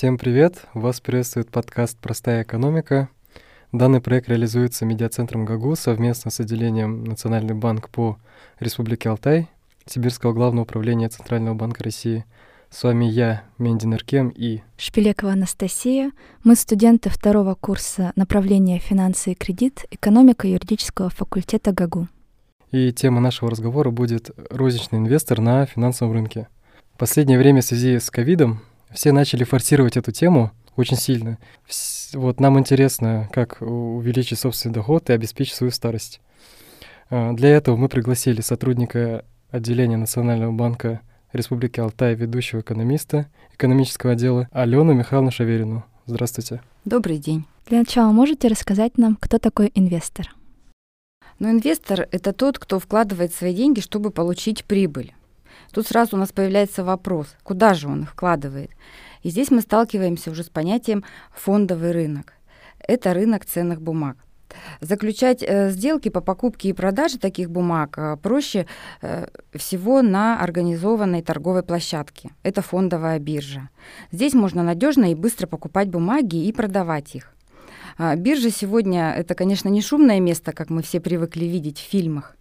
Всем привет! Вас приветствует подкаст «Простая экономика». Данный проект реализуется медиацентром ГАГУ совместно с отделением Национальный банк по Республике Алтай, Сибирского главного управления Центрального банка России. С вами я, Мендин Иркем и... Шпилекова Анастасия. Мы студенты второго курса направления «Финансы и кредит. Экономика юридического факультета ГАГУ». И тема нашего разговора будет «Розничный инвестор на финансовом рынке». В последнее время в связи с ковидом все начали форсировать эту тему очень сильно. Вот нам интересно, как увеличить собственный доход и обеспечить свою старость. А, для этого мы пригласили сотрудника отделения Национального банка Республики Алтай, ведущего экономиста экономического отдела Алену Михайловну Шаверину. Здравствуйте. Добрый день. Для начала можете рассказать нам, кто такой инвестор? Ну, инвестор — это тот, кто вкладывает свои деньги, чтобы получить прибыль. Тут сразу у нас появляется вопрос, куда же он их вкладывает? И здесь мы сталкиваемся уже с понятием фондовый рынок. Это рынок ценных бумаг. Заключать э, сделки по покупке и продаже таких бумаг э, проще э, всего на организованной торговой площадке. Это фондовая биржа. Здесь можно надежно и быстро покупать бумаги и продавать их. А, биржа сегодня это, конечно, не шумное место, как мы все привыкли видеть в фильмах.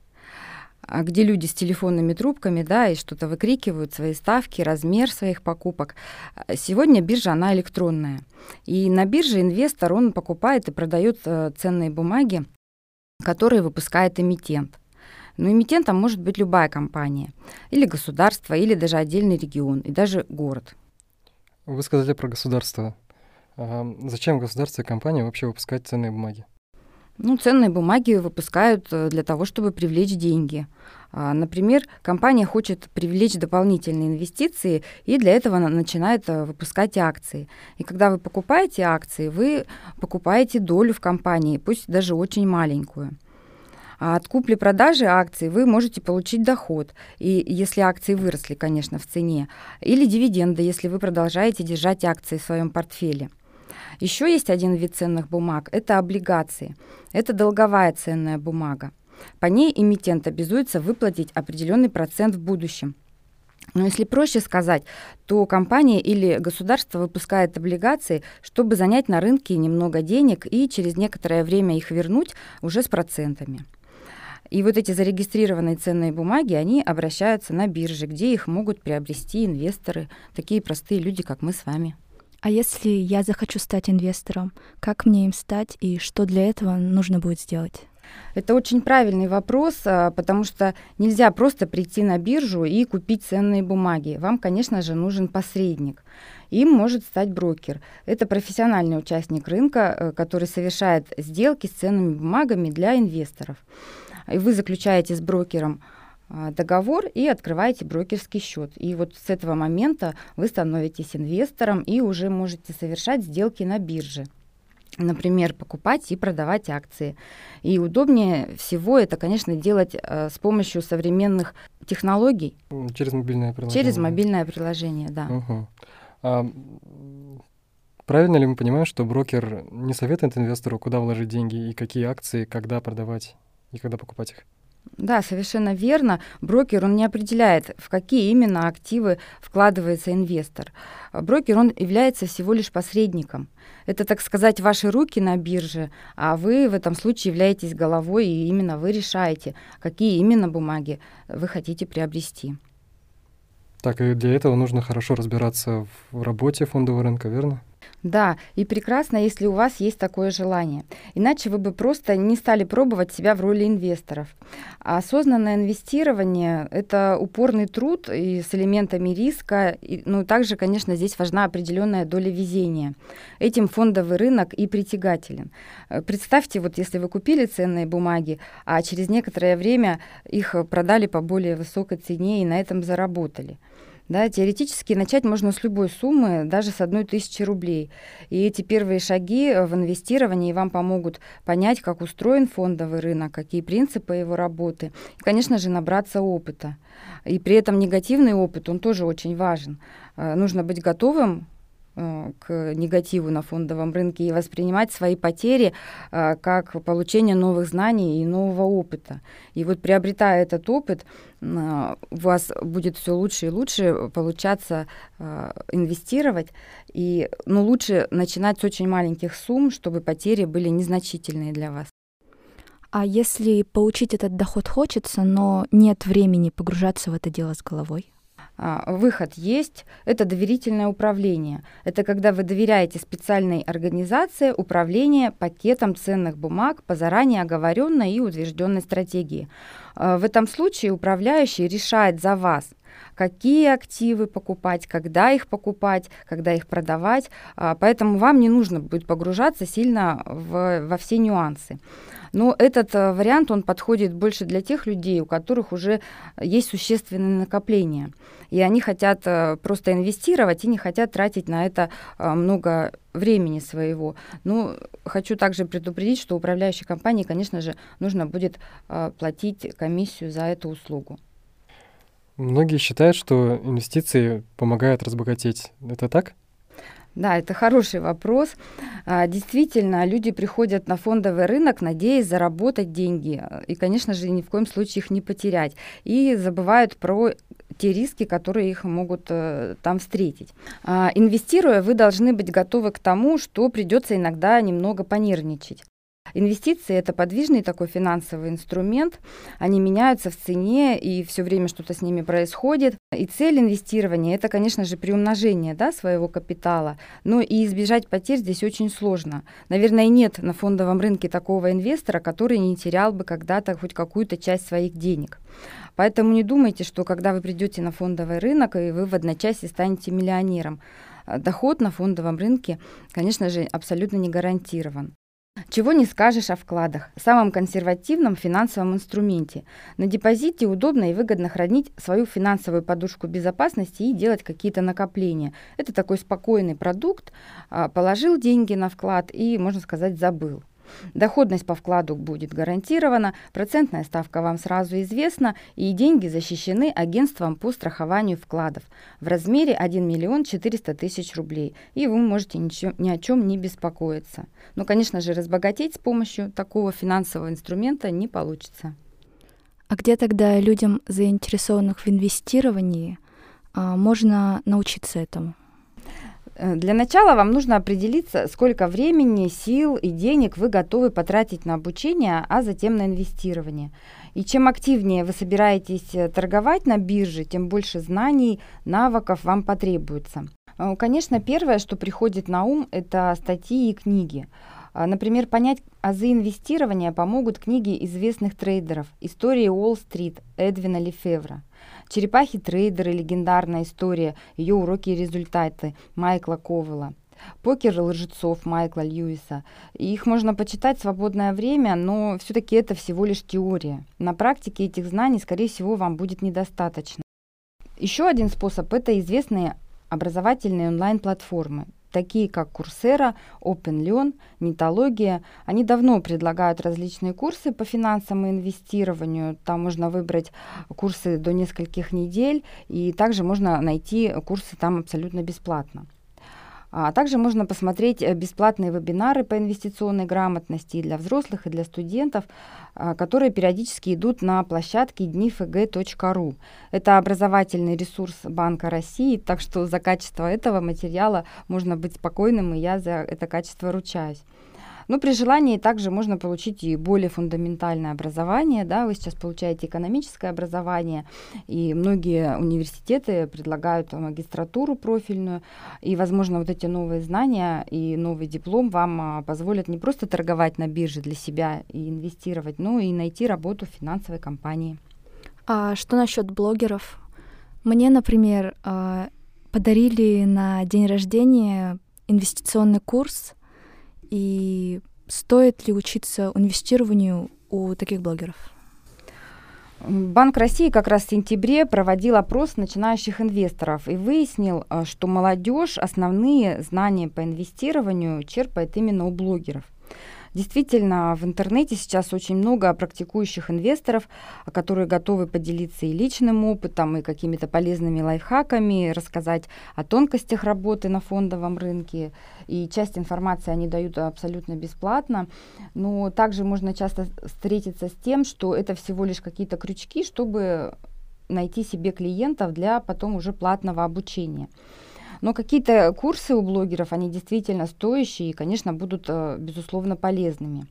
А, где люди с телефонными трубками, да, и что-то выкрикивают, свои ставки, размер своих покупок. А, сегодня биржа, она электронная. И на бирже инвестор, он покупает и продает э, ценные бумаги, которые выпускает эмитент. Но эмитентом может быть любая компания, или государство, или даже отдельный регион, и даже город. Вы сказали про государство. Зачем государство и компания вообще выпускать ценные бумаги? Ну, ценные бумаги выпускают э, для того, чтобы привлечь деньги. А, например, компания хочет привлечь дополнительные инвестиции и для этого начинает э, выпускать акции. И когда вы покупаете акции, вы покупаете долю в компании, пусть даже очень маленькую. А от купли-продажи акций вы можете получить доход, и если акции выросли, конечно, в цене, или дивиденды, если вы продолжаете держать акции в своем портфеле. Еще есть один вид ценных бумаг – это облигации. Это долговая ценная бумага. По ней эмитент обязуется выплатить определенный процент в будущем. Но если проще сказать, то компания или государство выпускает облигации, чтобы занять на рынке немного денег и через некоторое время их вернуть уже с процентами. И вот эти зарегистрированные ценные бумаги, они обращаются на бирже, где их могут приобрести инвесторы, такие простые люди, как мы с вами. А если я захочу стать инвестором, как мне им стать и что для этого нужно будет сделать? Это очень правильный вопрос, а, потому что нельзя просто прийти на биржу и купить ценные бумаги. Вам, конечно же, нужен посредник. Им может стать брокер. Это профессиональный участник рынка, э, который совершает сделки с ценными бумагами для инвесторов. И вы заключаете с брокером договор и открываете брокерский счет. И вот с этого момента вы становитесь инвестором и уже можете совершать сделки на бирже. Например, покупать и продавать акции. И удобнее всего это, конечно, делать э, с помощью современных технологий. Через мобильное приложение. Через мобильное приложение, да. Угу. А, правильно ли мы понимаем, что брокер не советует инвестору, куда вложить деньги и какие акции, когда продавать и когда покупать их? Да, совершенно верно. Брокер, он не определяет, в какие именно активы вкладывается инвестор. Брокер, он является всего лишь посредником. Это, так сказать, ваши руки на бирже, а вы в этом случае являетесь головой, и именно вы решаете, какие именно бумаги вы хотите приобрести. Так, и для этого нужно хорошо разбираться в работе фондового рынка, верно? Да, и прекрасно, если у вас есть такое желание. Иначе вы бы просто не стали пробовать себя в роли инвесторов. А осознанное инвестирование – это упорный труд и с элементами риска. И, ну, также, конечно, здесь важна определенная доля везения. Этим фондовый рынок и притягателен. Представьте, вот если вы купили ценные бумаги, а через некоторое время их продали по более высокой цене и на этом заработали – да, теоретически начать можно с любой суммы, даже с одной тысячи рублей. И эти первые шаги в инвестировании вам помогут понять, как устроен фондовый рынок, какие принципы его работы. И, конечно же, набраться опыта. И при этом негативный опыт, он тоже очень важен. Э, нужно быть готовым э, к негативу на фондовом рынке и воспринимать свои потери э, как получение новых знаний и нового опыта. И вот приобретая этот опыт, у вас будет все лучше и лучше получаться инвестировать. И ну, лучше начинать с очень маленьких сумм, чтобы потери были незначительные для вас. А если получить этот доход хочется, но нет времени погружаться в это дело с головой? А, выход есть. Это доверительное управление. Это когда вы доверяете специальной организации управления пакетом ценных бумаг по заранее оговоренной и утвержденной стратегии. А, в этом случае управляющий решает за вас, какие активы покупать, когда их покупать, когда их продавать. А, поэтому вам не нужно будет погружаться сильно в, во все нюансы. Но этот э, вариант, он подходит больше для тех людей, у которых уже есть существенные накопления. И они хотят э, просто инвестировать и не хотят тратить на это э, много времени своего. Ну, хочу также предупредить, что управляющей компании, конечно же, нужно будет платить комиссию за эту услугу. Многие считают, что инвестиции помогают разбогатеть. Это так? Да, это хороший вопрос. А, действительно, люди приходят на фондовый рынок, надеясь заработать деньги. И, конечно же, ни в коем случае их не потерять. И забывают про те риски, которые их могут э, там встретить. А, инвестируя, вы должны быть готовы к тому, что придется иногда немного понервничать. Инвестиции – это подвижный такой финансовый инструмент. Они меняются в цене, и все время что-то с ними происходит. И цель инвестирования – это, конечно же, приумножение да, своего капитала. Но и избежать потерь здесь очень сложно. Наверное, нет на фондовом рынке такого инвестора, который не терял бы когда-то хоть какую-то часть своих денег. Поэтому не думайте, что когда вы придете на фондовый рынок, и вы в одночасье станете миллионером. Доход на фондовом рынке, конечно же, абсолютно не гарантирован. Чего не скажешь о вкладах, самом консервативном финансовом инструменте. На депозите удобно и выгодно хранить свою финансовую подушку безопасности и делать какие-то накопления. Это такой спокойный продукт. А, положил деньги на вклад и, можно сказать, забыл. Доходность по вкладу будет гарантирована, процентная ставка вам сразу известна, и деньги защищены агентством по страхованию вкладов в размере 1 миллион 400 тысяч рублей, и вы можете ничего, ни о чем не беспокоиться. Но, конечно же, разбогатеть с помощью такого финансового инструмента не получится. А где тогда людям, заинтересованных в инвестировании, а, можно научиться этому? Э, для начала вам нужно определиться, сколько времени, сил и денег вы готовы потратить на обучение, а затем на инвестирование. И чем активнее вы собираетесь э, торговать на бирже, тем больше знаний, навыков вам потребуется. Э, конечно, первое, что приходит на ум, это статьи и книги. А, например, понять азы инвестирования помогут книги известных трейдеров «История Уолл-стрит» Эдвина Лефевра – Черепахи-трейдеры, легендарная история, ее уроки и результаты Майкла Ковела. Покер лжецов Майкла Льюиса. Их можно почитать в свободное время, но все-таки это всего лишь теория. На практике этих знаний, скорее всего, вам будет недостаточно. Еще один способ – это известные образовательные онлайн-платформы такие как Курсера, OpenLearn, Нитология. Они давно предлагают различные курсы по финансам и инвестированию. Там можно выбрать курсы до нескольких недель, и также можно найти курсы там абсолютно бесплатно. А также можно посмотреть э, бесплатные вебинары по инвестиционной грамотности и для взрослых, и для студентов, а, которые периодически идут на площадке днифг.ру. Это образовательный ресурс Банка России, так что за качество этого материала можно быть спокойным, и я за это качество ручаюсь. Но при желании также можно получить и более фундаментальное образование. Да? Вы сейчас получаете экономическое образование, и многие университеты предлагают магистратуру профильную. И, возможно, вот эти новые знания и новый диплом вам а, позволят не просто торговать на бирже для себя и инвестировать, но и найти работу в финансовой компании. А что насчет блогеров? Мне, например, а, подарили на день рождения инвестиционный курс и стоит ли учиться инвестированию у таких блогеров? Банк России как раз в сентябре проводил опрос начинающих инвесторов и выяснил, э, что молодежь основные знания по инвестированию черпает именно у блогеров. Действительно, в интернете сейчас очень много практикующих инвесторов, которые готовы поделиться и личным опытом, и какими-то полезными лайфхаками, рассказать о тонкостях работы на фондовом рынке. И часть информации они дают абсолютно бесплатно. Но также можно часто встретиться с тем, что это всего лишь какие-то крючки, чтобы найти себе клиентов для потом уже платного обучения. Но какие-то курсы у блогеров, они действительно стоящие и, конечно, будут, э, безусловно, полезными.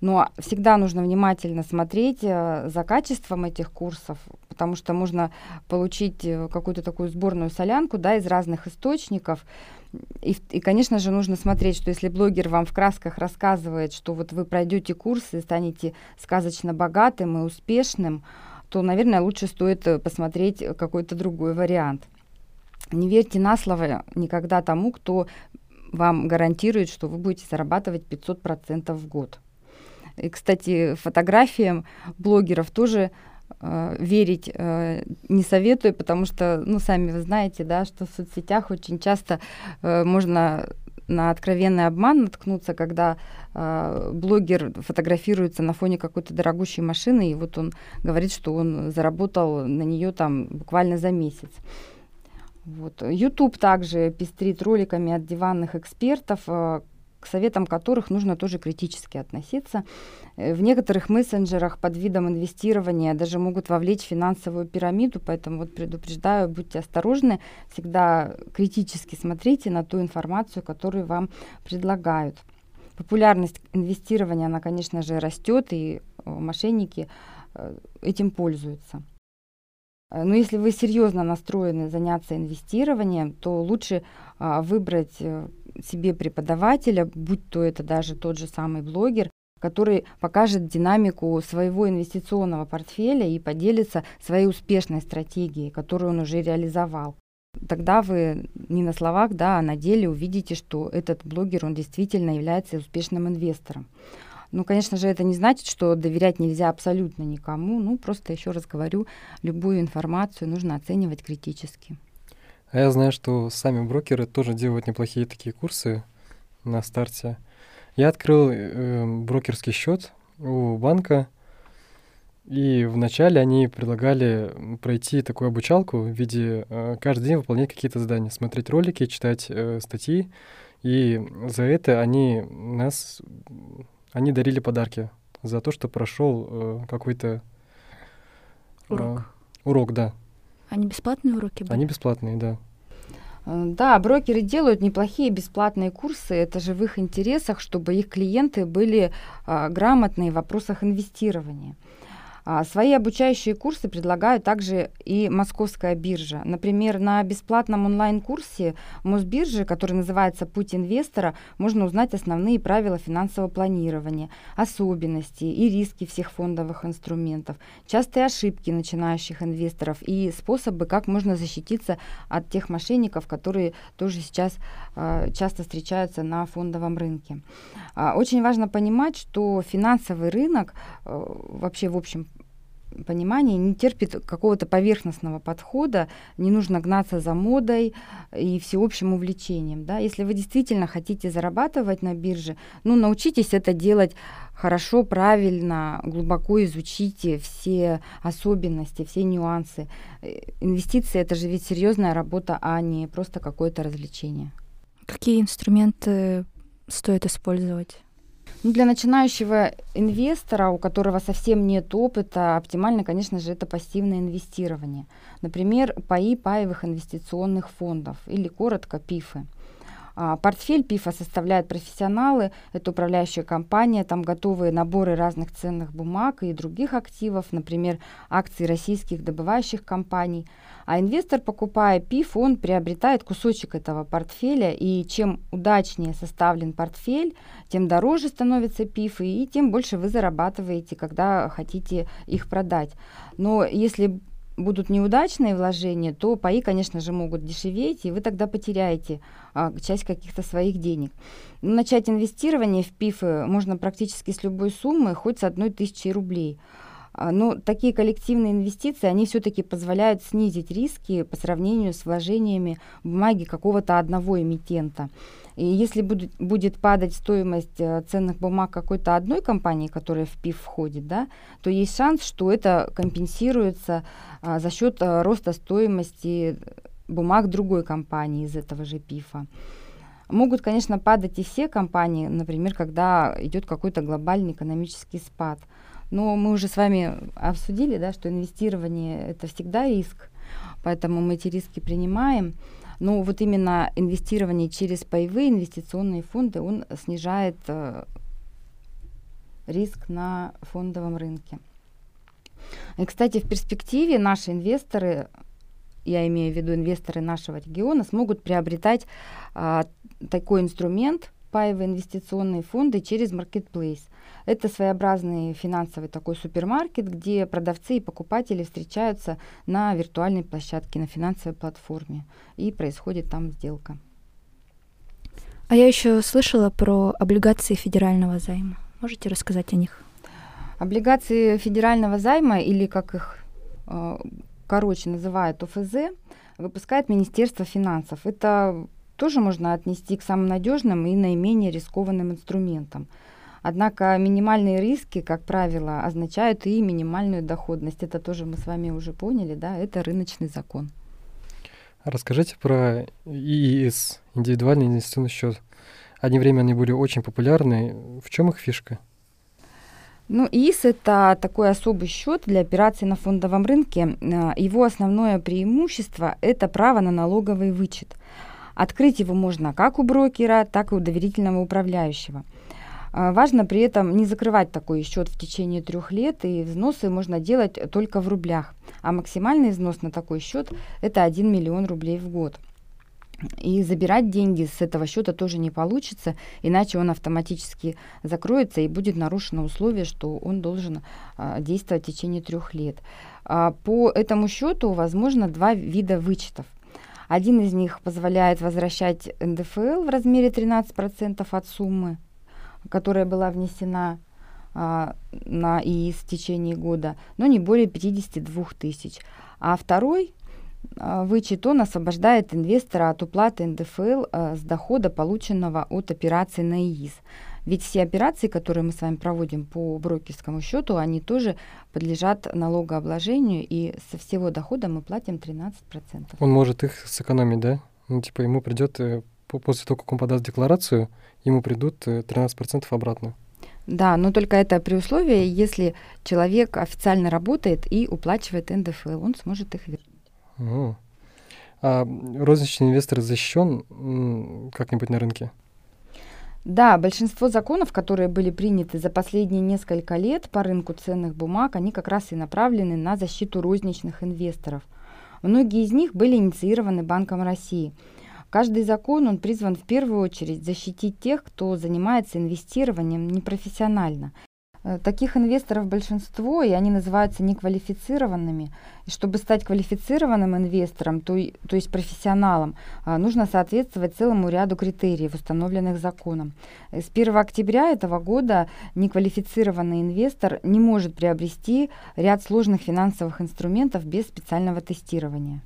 Но всегда нужно внимательно смотреть э, за качеством этих курсов, потому что можно получить э, какую-то такую сборную солянку да, из разных источников. И, и, конечно же, нужно смотреть, что если блогер вам в красках рассказывает, что вот вы пройдете курсы и станете сказочно богатым и успешным, то, наверное, лучше стоит посмотреть какой-то другой вариант. Не верьте на слово никогда тому, кто вам гарантирует, что вы будете зарабатывать 500% в год. И, кстати, фотографиям блогеров тоже э, верить э, не советую, потому что, ну, сами вы знаете, да, что в соцсетях очень часто э, можно на откровенный обман наткнуться, когда э, блогер фотографируется на фоне какой-то дорогущей машины, и вот он говорит, что он заработал на нее там буквально за месяц. Вот. YouTube также пестрит роликами от диванных экспертов, э, к советам которых нужно тоже критически относиться. Э, в некоторых мессенджерах под видом инвестирования даже могут вовлечь финансовую пирамиду, поэтому вот предупреждаю, будьте осторожны, всегда критически смотрите на ту информацию, которую вам предлагают. Популярность инвестирования, она, конечно же, растет, и э, мошенники этим пользуются. Э, но если вы серьезно настроены заняться инвестированием, то лучше а, выбрать э, себе преподавателя, будь то это даже тот же самый блогер, который покажет динамику своего инвестиционного портфеля и поделится своей успешной стратегией, которую он уже реализовал. Тогда вы не на словах, да, а на деле увидите, что этот блогер, он действительно является успешным инвестором. Ну, конечно же, это не значит, что доверять нельзя абсолютно никому. Ну, просто еще раз говорю, любую информацию нужно оценивать критически. А я знаю, что сами брокеры тоже делают неплохие такие курсы на старте. Я открыл э, брокерский счет у банка, и вначале они предлагали пройти такую обучалку в виде э, каждый день выполнять какие-то задания, смотреть ролики, читать э, статьи. И за это они нас они дарили подарки за то, что прошел э, какой-то урок. Э, урок, да. Они бесплатные уроки были? Они бесплатные, да. Э, да, брокеры делают неплохие бесплатные курсы. Это же в их интересах, чтобы их клиенты были а, грамотные в вопросах инвестирования. А, свои обучающие курсы предлагают также и Московская биржа. Например, на бесплатном онлайн-курсе Мосбиржи, который называется «Путь инвестора», можно узнать основные правила финансового планирования, особенности и риски всех фондовых инструментов, частые ошибки начинающих инвесторов и способы, как можно защититься от тех мошенников, которые тоже сейчас э, часто встречаются на фондовом рынке. Э, очень важно понимать, что финансовый рынок э, вообще в общем понимание не терпит какого-то поверхностного подхода, не нужно гнаться за модой и всеобщим увлечением. Да? Если вы действительно хотите зарабатывать на бирже, ну, научитесь это делать хорошо, правильно, глубоко изучите все особенности, все нюансы. Инвестиции — это же ведь серьезная работа, а не просто какое-то развлечение. Какие инструменты стоит использовать? Ну, для начинающего инвестора, у которого совсем нет опыта, оптимально, конечно же, это пассивное инвестирование. Например, паи паевых инвестиционных фондов или коротко ПИФы. А, портфель ПИФа составляют профессионалы, это управляющая компания, там готовые наборы разных ценных бумаг и других активов, например, акции российских добывающих компаний. А инвестор, покупая ПИФ, он приобретает кусочек этого портфеля, и чем удачнее составлен портфель, тем дороже становятся ПИФы, и тем больше вы зарабатываете, когда хотите их продать. Но если будут неудачные вложения, то паи, конечно же, могут дешеветь, и вы тогда потеряете а, часть каких-то своих денег. Начать инвестирование в ПИФы можно практически с любой суммы, хоть с одной тысячи рублей. А, но такие коллективные инвестиции, они все-таки позволяют снизить риски по сравнению с вложениями бумаги какого-то одного эмитента. И если будет, будет падать стоимость э, ценных бумаг какой-то одной компании, которая в ПИФ входит, да, то есть шанс, что это компенсируется а, за счет а, роста стоимости бумаг другой компании из этого же ПИФа. Могут, конечно, падать и все компании, например, когда идет какой-то глобальный экономический спад. Но мы уже с вами обсудили, да, что инвестирование это всегда риск, поэтому мы эти риски принимаем. Но вот именно инвестирование через паевые инвестиционные фонды, он снижает э, риск на фондовом рынке. И, кстати, в перспективе наши инвесторы я имею в виду инвесторы нашего региона, смогут приобретать а, такой инструмент, паевые инвестиционные фонды через Marketplace. Это своеобразный финансовый такой супермаркет, где продавцы и покупатели встречаются на виртуальной площадке, на финансовой платформе, и происходит там сделка. А я еще слышала про облигации федерального займа. Можете рассказать о них? Облигации федерального займа, или как их э, короче называют ОФЗ, выпускает Министерство финансов. Это тоже можно отнести к самым надежным и наименее рискованным инструментам. Однако минимальные риски, как правило, означают и минимальную доходность. Это тоже мы с вами уже поняли, да, это рыночный закон. Расскажите про ИИС, индивидуальный инвестиционный счет. Одни время они были очень популярны. В чем их фишка? Ну, ИИС – это такой особый счет для операций на фондовом рынке. Э, его основное преимущество – это право на налоговый вычет. Открыть его можно как у брокера, так и у доверительного управляющего. Э, важно при этом не закрывать такой счет в течение трех лет, и взносы можно делать только в рублях. А максимальный взнос на такой счет – это 1 миллион рублей в год. И забирать деньги с этого счета тоже не получится, иначе он автоматически закроется и будет нарушено условие, что он должен а, действовать в течение трех лет. А, по этому счету возможно два вида вычетов. Один из них позволяет возвращать НДФЛ в размере 13% от суммы, которая была внесена а, на ИИС в течение года, но не более 52 тысяч. А второй а, вычет, он освобождает инвестора от уплаты НДФЛ а, с дохода, полученного от операции на ИИС. Ведь все операции, которые мы с вами проводим по брокерскому счету, они тоже подлежат налогообложению, и со всего дохода мы платим 13%. Он может их сэкономить, да? Ну, типа ему придет, э, после того, как он подаст декларацию, ему придут 13% э, обратно. Да, но только это при условии, если человек официально работает и уплачивает НДФЛ, он сможет их вернуть. О. А розничный инвестор защищен как-нибудь на рынке? Да, большинство законов, которые были приняты за последние несколько лет по рынку ценных бумаг, они как раз и направлены на защиту розничных инвесторов. Многие из них были инициированы Банком России. Каждый закон, он призван в первую очередь защитить тех, кто занимается инвестированием непрофессионально таких инвесторов большинство, и они называются неквалифицированными. И чтобы стать квалифицированным инвестором, то, то есть профессионалом, а, нужно соответствовать целому ряду критериев, установленных законом. С 1 октября этого года неквалифицированный инвестор не может приобрести ряд сложных финансовых инструментов без специального тестирования.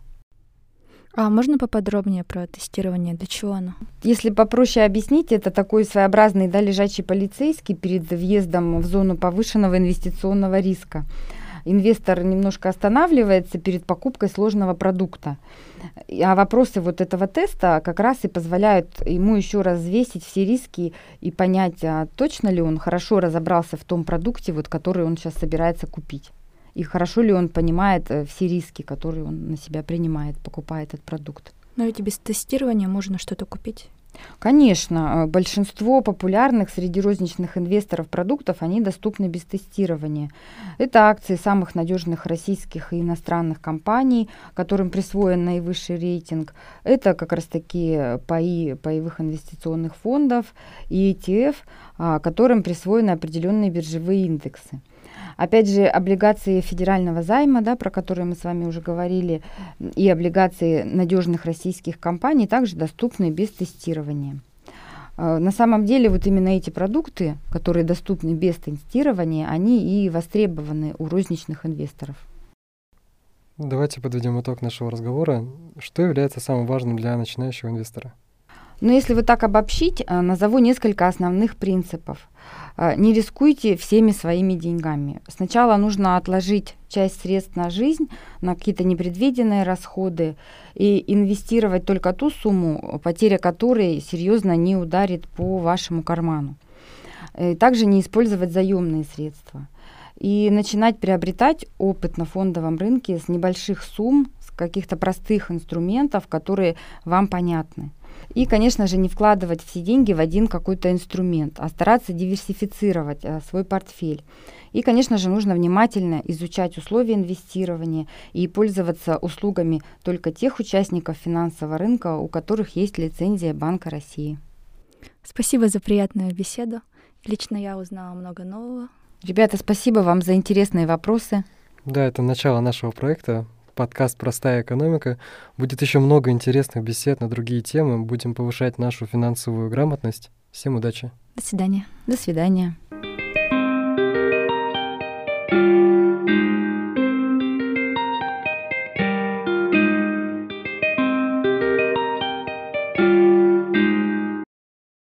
А можно поподробнее про тестирование? Для чего оно? Если попроще объяснить, это такой своеобразный да, лежачий полицейский перед въездом в зону повышенного инвестиционного риска. Инвестор немножко останавливается перед покупкой сложного продукта. А вопросы вот этого теста как раз и позволяют ему еще раз взвесить все риски и понять, а точно ли он хорошо разобрался в том продукте, вот, который он сейчас собирается купить и хорошо ли он понимает э, все риски, которые он на себя принимает, покупая этот продукт. Но ведь без тестирования можно что-то купить. Конечно, э, большинство популярных среди розничных инвесторов продуктов, они доступны без тестирования. Это акции самых надежных российских и иностранных компаний, которым присвоен наивысший рейтинг. Это как раз таки паи паевых инвестиционных фондов и ETF, а, которым присвоены определенные биржевые индексы. Опять же, облигации федерального займа, да, про которые мы с вами уже говорили, и облигации надежных российских компаний также доступны без тестирования. А, на самом деле вот именно эти продукты, которые доступны без тестирования, они и востребованы у розничных инвесторов. Давайте подведем итог нашего разговора. Что является самым важным для начинающего инвестора? Но если вот так обобщить, а, назову несколько основных принципов. А, не рискуйте всеми своими деньгами. Сначала нужно отложить часть средств на жизнь, на какие-то непредвиденные расходы и инвестировать только ту сумму, потеря которой серьезно не ударит по вашему карману. И э, также не использовать заемные средства. И начинать приобретать опыт на фондовом рынке с небольших сумм, с каких-то простых инструментов, которые вам понятны. И, конечно же, не вкладывать все деньги в один какой-то инструмент, а стараться диверсифицировать э, свой портфель. И, конечно же, нужно внимательно изучать условия инвестирования и пользоваться услугами только тех участников финансового рынка, у которых есть лицензия Банка России. Спасибо за приятную беседу. Лично я узнала много нового. Ребята, спасибо вам за интересные вопросы. Да, это начало нашего проекта подкаст «Простая экономика». Будет еще много интересных бесед на другие темы. Будем повышать нашу финансовую грамотность. Всем удачи. До свидания. До свидания.